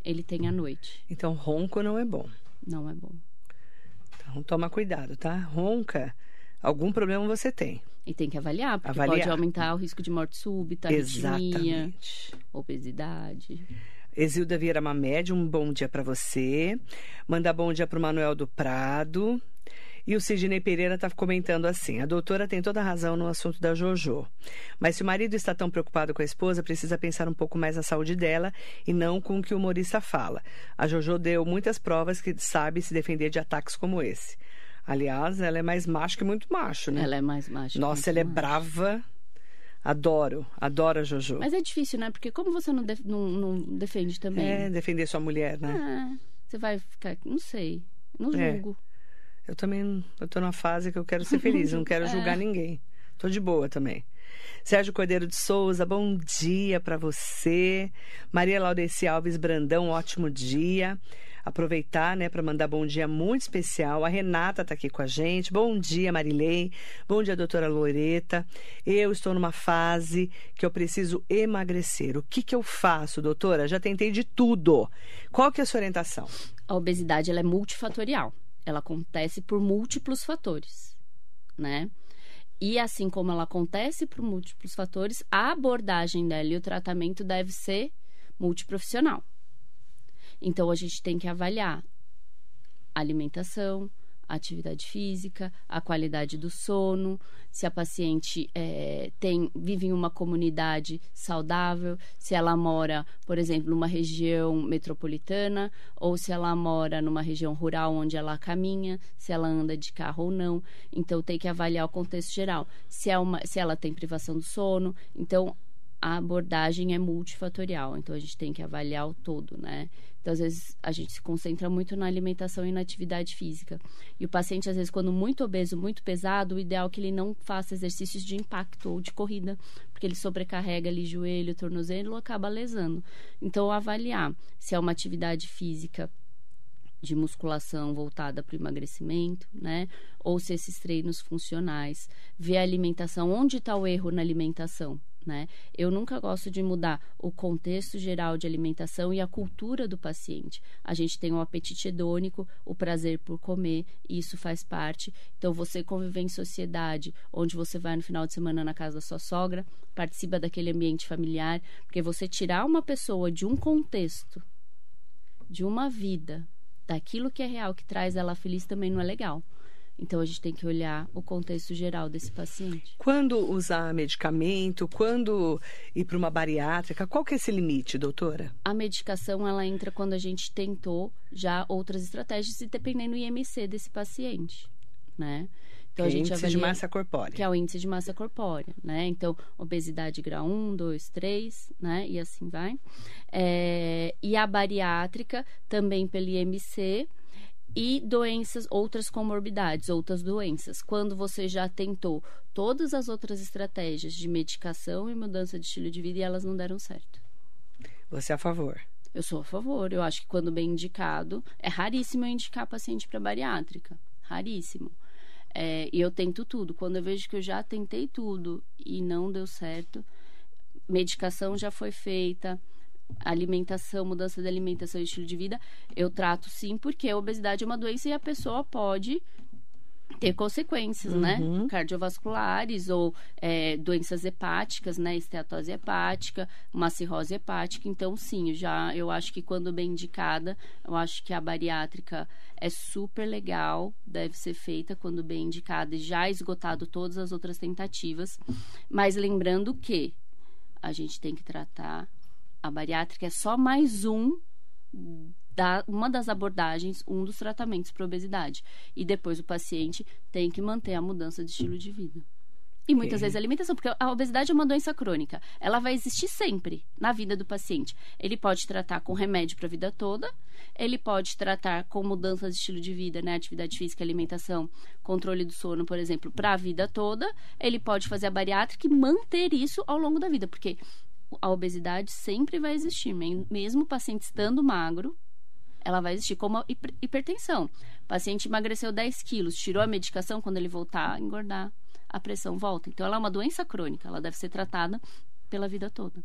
ele tem à noite. Então, ronco não é bom. Não é bom. Então, toma cuidado, tá? Ronca, algum problema você tem. E tem que avaliar, porque Avaliar. pode aumentar o risco de morte súbita, arritmia, Exatamente. obesidade. Exilda Vieira Mamed, um bom dia para você. Mandar bom dia para o Manuel do Prado. E o Sidney Pereira está comentando assim: a doutora tem toda a razão no assunto da JoJo. Mas se o marido está tão preocupado com a esposa, precisa pensar um pouco mais na saúde dela e não com o que o humorista fala. A JoJo deu muitas provas que sabe se defender de ataques como esse. Aliás, ela é mais macho que muito macho, né? Ela é mais macho. Nossa, ela é macho. brava. Adoro, adoro a JoJo. Mas é difícil, né? Porque como você não, def- não- não defende também? É, defender sua mulher, né? Ah, você vai ficar. Não sei. Não É. Eu também eu tô numa fase que eu quero ser feliz, eu não quero É. julgar ninguém. Tô de boa também. Sérgio Cordeiro de Souza, bom dia para você. Maria Laudeci Alves Brandão, ótimo dia. Aproveitar, né, para mandar bom dia muito especial. A Renata tá aqui com a gente. Bom dia, Marilei. Bom dia, doutora Loreta. Eu estou numa fase que eu preciso emagrecer. O que que eu faço, doutora? Já tentei de tudo. Qual que é a sua orientação? A obesidade ela é multifatorial. Ela acontece por múltiplos fatores, né? E assim como ela acontece por múltiplos fatores, a abordagem dela e o tratamento deve ser multiprofissional. Então a gente tem que avaliar alimentação, a atividade física, a qualidade do sono, se a paciente eh, tem vive em uma comunidade saudável, se ela mora, por exemplo, numa região metropolitana ou se ela mora numa região rural onde ela caminha, se ela anda de carro ou não. Então tem que avaliar o contexto geral. Se, é uma, se ela tem privação do sono, então a abordagem é multifatorial, então a gente tem que avaliar o todo, né? Então, às vezes, a gente se concentra muito na alimentação e na atividade física. E o paciente, às vezes, quando muito obeso, muito pesado, o ideal é que ele não faça exercícios de impacto ou de corrida, porque ele sobrecarrega ali joelho, tornozelo, acaba lesando. Então, avaliar se é uma atividade física de musculação voltada para o emagrecimento, né? Ou se esses treinos funcionais, ver a alimentação, onde está o erro na alimentação, né? Eu nunca gosto de mudar o contexto geral de alimentação e a cultura do paciente. A gente tem o apetite hedônico, o prazer por comer, e isso faz parte. Então, você conviver em sociedade, onde você vai no final de semana na casa da sua sogra, participa daquele ambiente familiar, porque você tirar uma pessoa de um contexto, de uma vida, daquilo que é real, que traz ela feliz, também não é legal. Então a gente tem que olhar o contexto geral desse paciente. Quando usar medicamento, quando ir para uma bariátrica, qual que é esse limite, doutora? A medicação ela entra quando a gente tentou já outras estratégias e dependendo do IMC desse paciente, né? Então Que é a gente índice de massa corpórea. que é o índice de massa corpórea, né? Então, obesidade grau 1, 2, 3, né? E assim vai. É, e a bariátrica, também pelo IMC, e doenças, outras comorbidades, outras doenças. Quando você já tentou todas as outras estratégias de medicação e mudança de estilo de vida e elas não deram certo. Você é a favor? Eu sou a favor. Eu acho que quando bem indicado, é raríssimo eu indicar paciente para bariátrica. Raríssimo. É, e eu tento tudo. Quando eu vejo que eu já tentei tudo e não deu certo, medicação já foi feita, alimentação, mudança de alimentação e estilo de vida, eu trato sim, porque a obesidade é uma doença e a pessoa pode ter consequências, né? Cardiovasculares ou é, doenças hepáticas, né? Esteatose hepática, uma cirrose hepática. Então, sim, já eu acho que quando bem indicada, eu acho que a bariátrica é super legal, deve ser feita quando bem indicada e já esgotado todas as outras tentativas. Mas lembrando que a gente tem que tratar a bariátrica é só mais um da, uma das abordagens, um dos tratamentos para obesidade. E depois o paciente tem que manter a mudança de estilo de vida. E muitas vezes a alimentação, porque a obesidade é uma doença crônica. Ela vai existir sempre na vida do paciente. Ele pode tratar com remédio para a vida toda, ele pode tratar com mudança de estilo de vida, né? Atividade física, alimentação, controle do sono, por exemplo, para a vida toda. Ele pode fazer a bariátrica e manter isso ao longo da vida, porque a obesidade sempre vai existir, mesmo o paciente estando magro, ela vai existir como a hiper- hipertensão. O paciente emagreceu 10 quilos, tirou a medicação, quando ele voltar a engordar, a pressão volta. Então, ela é uma doença crônica, ela deve ser tratada pela vida toda.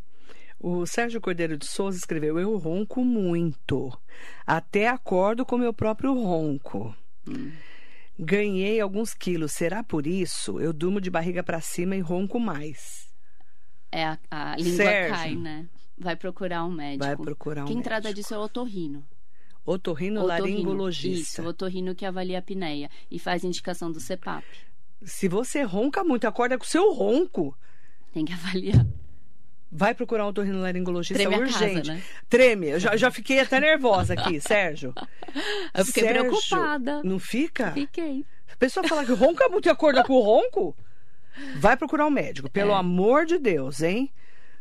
O Sérgio Cordeiro de Souza escreveu: Eu ronco muito. Até acordo com meu próprio ronco. Ganhei alguns quilos. Será por isso? Eu durmo de barriga para cima e ronco mais. É, a, a língua Sérgio. cai, né? Vai procurar um médico. Vai procurar um Quem trata médico. disso é o otorrino. Otorrino, Otorrino. laringologista. Isso, o otorrino que avalia a apneia e faz indicação do CPAP. Se você ronca muito, acorda com o seu ronco. Tem que avaliar. Vai procurar um otorrinolaringologista Treme a urgente. casa, né? Treme. Eu já, já fiquei até nervosa aqui, Sérgio. Eu fiquei Sérgio, preocupada. Não fica? Fiquei. A pessoa fala que ronca muito e acorda com o ronco. Vai procurar um médico, pelo É. amor de Deus, hein?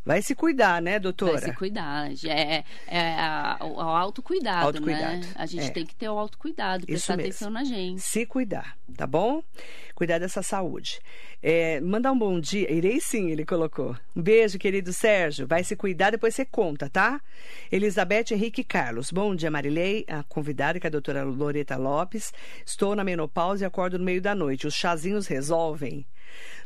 Vai se cuidar, né, Vai doutora? se cuidar. É, é a- o, autocuidado, Autocuidado, né? A gente é. tem que ter o autocuidado, prestar atenção na gente. Se cuidar, tá bom? Cuidar dessa saúde. É, mandar um bom dia. Irei sim, ele colocou. Um beijo, querido Sérgio. Vai se cuidar, depois você conta, tá? Elizabeth Henrique Carlos. Bom dia, Marilei, a convidada, que é a doutora Loreta Lopes. Estou na menopausa e acordo no meio da noite. Os chazinhos resolvem?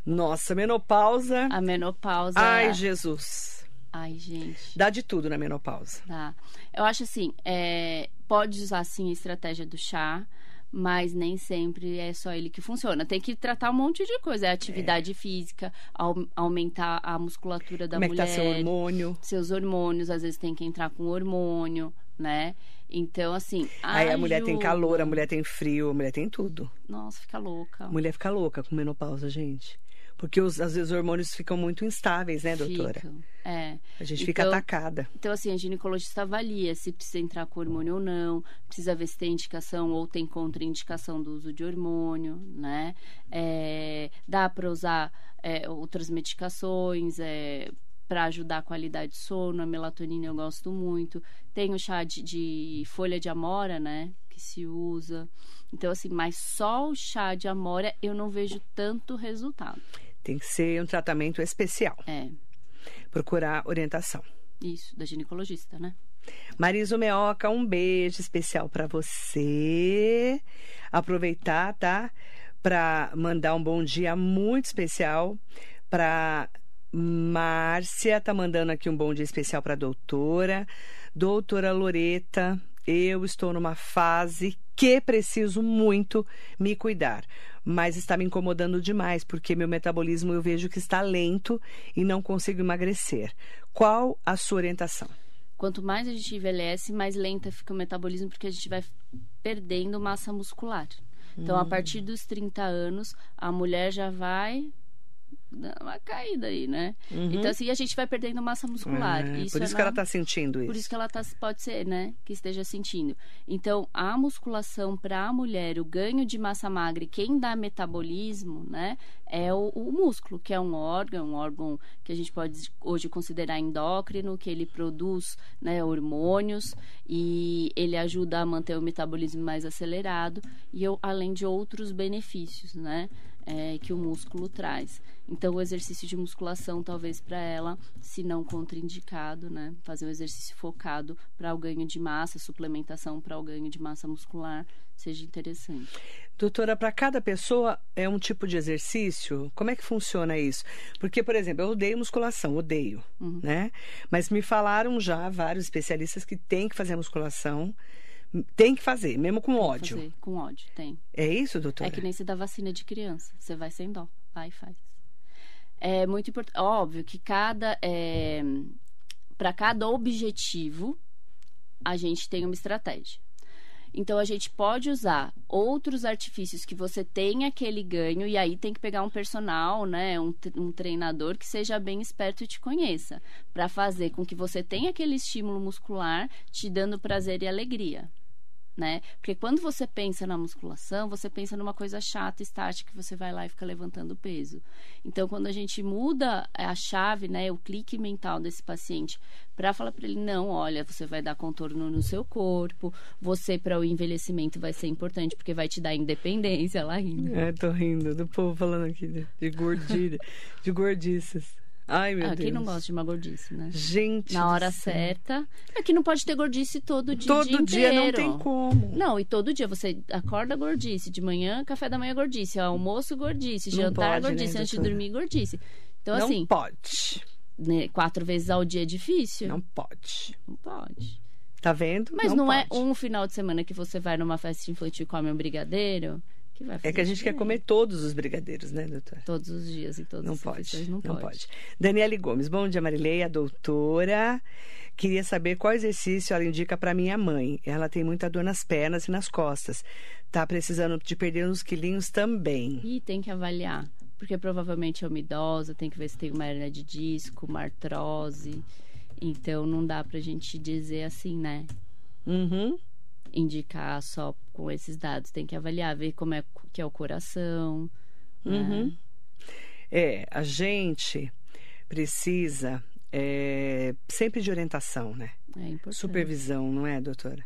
Nossa, menopausa. A menopausa. Ai, Jesus. Ai, gente. Dá de tudo na menopausa. Tá. Eu acho assim, é, pode usar sim a estratégia do chá, mas nem sempre é só ele que funciona. Tem que tratar um monte de coisa. É atividade física, au- aumentar a musculatura da Como é mulher. tá seu hormônio? Seus hormônios, às vezes tem que entrar com hormônio, né? Então, assim. Aí a mulher tem ajuda. calor, a mulher tem frio, a mulher tem tudo. Nossa, fica louca. Mulher fica louca com menopausa, gente. Porque os- às vezes os hormônios ficam muito instáveis, né, doutora? Fica, É. A gente fica Então- atacada. Então, assim, a ginecologista avalia se precisa entrar com hormônio ou não, precisa ver se tem indicação ou tem contraindicação do uso de hormônio, né? É, dá para usar é, outras medicações é, para ajudar a qualidade de sono, a melatonina eu gosto muito. Tem o chá de, de folha de amora, né? Que se usa. Então, assim, mas só o chá de amora eu não vejo tanto resultado. Tem que ser um tratamento especial. É, Procurar orientação. isso, da ginecologista, né? Mariso Meoca, um beijo especial para você. Aproveitar, tá? Para mandar um bom dia muito especial para Márcia, tá mandando aqui um bom dia especial para doutora. Doutora Loreta, eu estou numa fase que preciso muito me cuidar, mas está me incomodando demais porque meu metabolismo eu vejo que está lento e não consigo emagrecer. Qual a sua orientação? Quanto mais a gente envelhece, mais lenta fica o metabolismo, porque a gente vai perdendo massa muscular. Então, Hum. a partir dos 30 anos, a mulher já vai dar uma caída aí, né? Então, assim, a gente vai perdendo massa muscular. É, Isso por é isso que ela está sentindo isso. por isso que ela tá, pode ser, né? Que esteja sentindo. Então, a musculação para a mulher, o ganho de massa magra, quem dá metabolismo, né? É o, o músculo, que é um órgão, um órgão que a gente pode hoje considerar endócrino, que ele produz né, hormônios e ele ajuda a manter o metabolismo mais acelerado, e eu, além de outros benefícios, né? É, que o músculo traz. Então, o exercício de musculação, talvez para ela, se não contraindicado, né? Fazer um exercício focado para o ganho de massa, suplementação para o ganho de massa muscular, seja interessante. Doutora, para cada pessoa é um tipo de exercício? Como é que funciona isso? Porque, por exemplo, eu odeio musculação, odeio, Uhum. né? Mas me falaram já vários especialistas que tem que fazer musculação, tem que fazer, mesmo com ódio. Fazer com ódio, tem. É isso, doutora? É que nem se dá vacina de criança. Você vai sem dó, vai e faz. É muito importante. Óbvio que cada. para cada objetivo, a gente tem uma estratégia. Então a gente pode usar outros artifícios que você tem aquele ganho e aí tem que pegar um personal, né, um, um treinador que seja bem esperto e te conheça, para fazer com que você tenha aquele estímulo muscular te dando prazer e alegria né? Porque quando você pensa na musculação, você pensa numa coisa chata, estática, que você vai lá e fica levantando peso. Então, quando a gente muda a chave, né, o clique mental desse paciente, para falar para ele, não, olha, você vai dar contorno no seu corpo, você para o envelhecimento vai ser importante, porque vai te dar independência lá rindo. É, tô rindo do povo falando aqui de, de gordilha, de gordices. Ai, meu Ah, Deus. quem não gosta de uma gordice, né? Gente. Na hora certa. É que não pode ter gordice todo dia. Todo dia, dia não tem como. Não, e todo dia você acorda gordice, de manhã, café da manhã gordice, almoço gordice, Não jantar pode, né, gordice, antes de dormir gordice. Então, não assim, pode. né, quatro vezes ao dia é difícil? Não pode. Não pode. Tá vendo? Mas não, é pode. um final de semana que você vai numa festa infantil e come um brigadeiro que vai fazer É que a gente quer comer todos os brigadeiros, né, doutora? todos os dias e todas Não as pode, não, não, pode. Daniele Gomes, bom dia, Marileia, doutora. Queria saber qual exercício ela indica para minha mãe. Ela tem muita dor nas pernas e nas costas. Tá precisando de perder uns quilinhos também. E tem que avaliar, porque provavelmente é uma idosa, tem que ver se tem uma hernia de disco, uma artrose. Então não dá pra gente dizer assim, né? Uhum. Indicar só com esses dados. Tem que avaliar, ver como é que é o coração. Uhum. né? É, a gente precisa é, sempre de orientação, né? É importante. Supervisão, não é, doutora?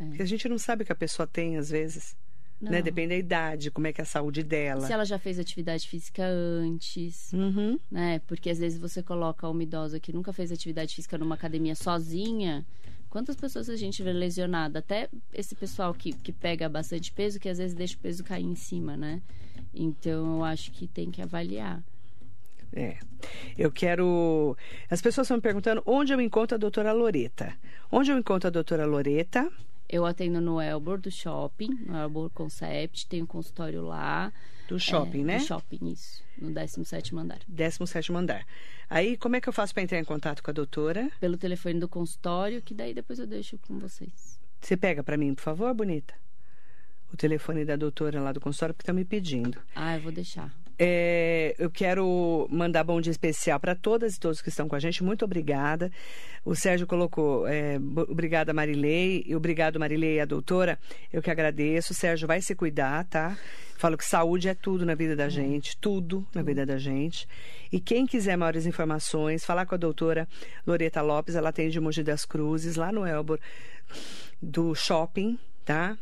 É. Porque a gente não sabe o que a pessoa tem, às vezes. Né? Depende da idade, como é que é a saúde dela. Se ela já fez atividade física antes, Uhum. né? Porque às vezes você coloca uma idosa que nunca fez atividade física numa academia sozinha. Quantas pessoas a gente vê lesionada? Até esse pessoal que, que pega bastante peso, que às vezes deixa o peso cair em cima, né? Então eu acho que tem que avaliar. É. Eu quero. As pessoas estão me perguntando onde eu encontro a doutora Loreta. Onde eu encontro a doutora Loreta? Eu atendo no Elbor do shopping, no Elbor Concept, tenho um consultório lá. Do shopping, É, né? Do shopping, isso. No 17 andar. 17 andar. Aí, como é que eu faço para entrar em contato com a doutora? Pelo telefone do consultório, que daí depois eu deixo com vocês. Você pega para mim, por favor, bonita? O telefone da doutora lá do consultório, porque estão me pedindo. Ah, eu vou deixar. É, eu quero mandar bom dia especial para todas e todos que estão com a gente. Muito obrigada. O Sérgio colocou, é, obrigada Marilei, e obrigado Marilei, a doutora. Eu que agradeço. O Sérgio vai se cuidar, tá? Falo que saúde é tudo na vida da gente, tudo na vida da gente. E quem quiser maiores informações, falar com a doutora Loreta Lopes, ela atende Mogi das Cruzes, lá no Elbor do shopping, tá?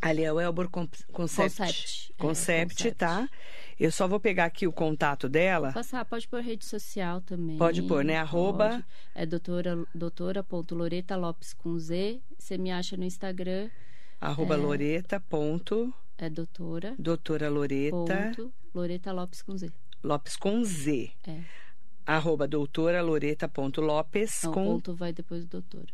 Ali é o Elbor Con- Concept. Concept, é, Concept, Concept. tá? Eu só vou pegar aqui o contato dela. Passar, pode pôr rede social também. Pode pôr, né? Arroba- Pode. É doutora, doutora.loreta Lopes com Z. Você me acha no Instagram, Arroba Loreta ponto, é doutora. doutora Loreta Ponto, Loreta Lopes com Z. Lopes com Z. É. Arroba doutora Loreta ponto Lopes com ponto vai depois do doutora.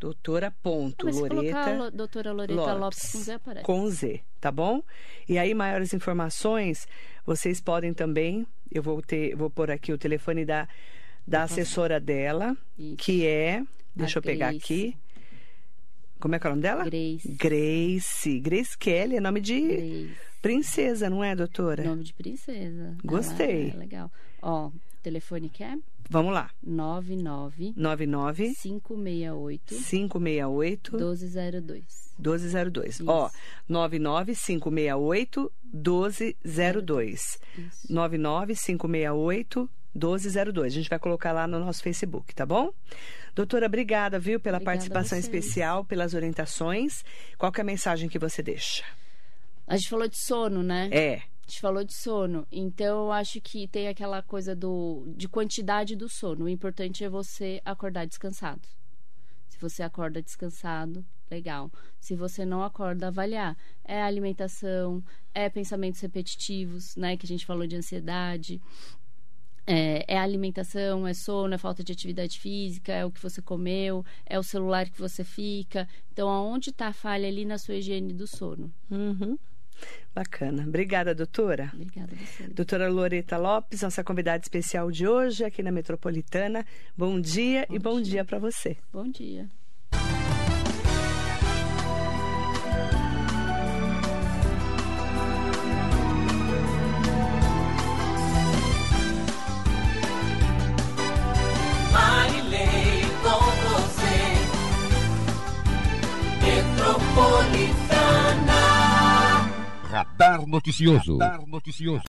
Doutora ponto Loreta Lo- doutora Loreta Lopes, com Z aparece. com Z, tá bom? E aí, maiores informações, vocês podem também, eu vou ter, vou pôr aqui o telefone da, da assessora dela, Isso. que é, deixa eu pegar Grace. aqui. Como é que é o nome dela? Grace. Grace. Grace Kelly, é nome de Grace. princesa, não é, doutora? Nome de princesa. Gostei. Ela é legal. Ó, telefone que é Vamos lá. 99 99 568 568 1202. 1202. Isso. Ó, 99 568 1202. Isso. 99 568 1202. A gente vai colocar lá no nosso Facebook, tá bom? Doutora, obrigada, viu, pela Obrigada participação especial, pelas orientações. Qual que é a mensagem que você deixa? A gente falou de sono, né? É. Gente falou de sono. Então, eu acho que tem aquela coisa do de quantidade do sono. O importante é você acordar descansado. Se você acorda descansado, legal. Se você não acorda, avaliar. É alimentação, é pensamentos repetitivos, né? Que a gente falou de ansiedade. É, é alimentação, é sono, é falta de atividade física, é o que você comeu, é o celular que você fica. Então, aonde está a falha ali na sua higiene do sono? Uhum. Bacana. Obrigada, doutora. Obrigada você. Doutora Loreta Lopes, nossa convidada especial de hoje aqui na Metropolitana. Bom dia e bom dia para você. Bom dia. Radar noticioso. Radar noticioso.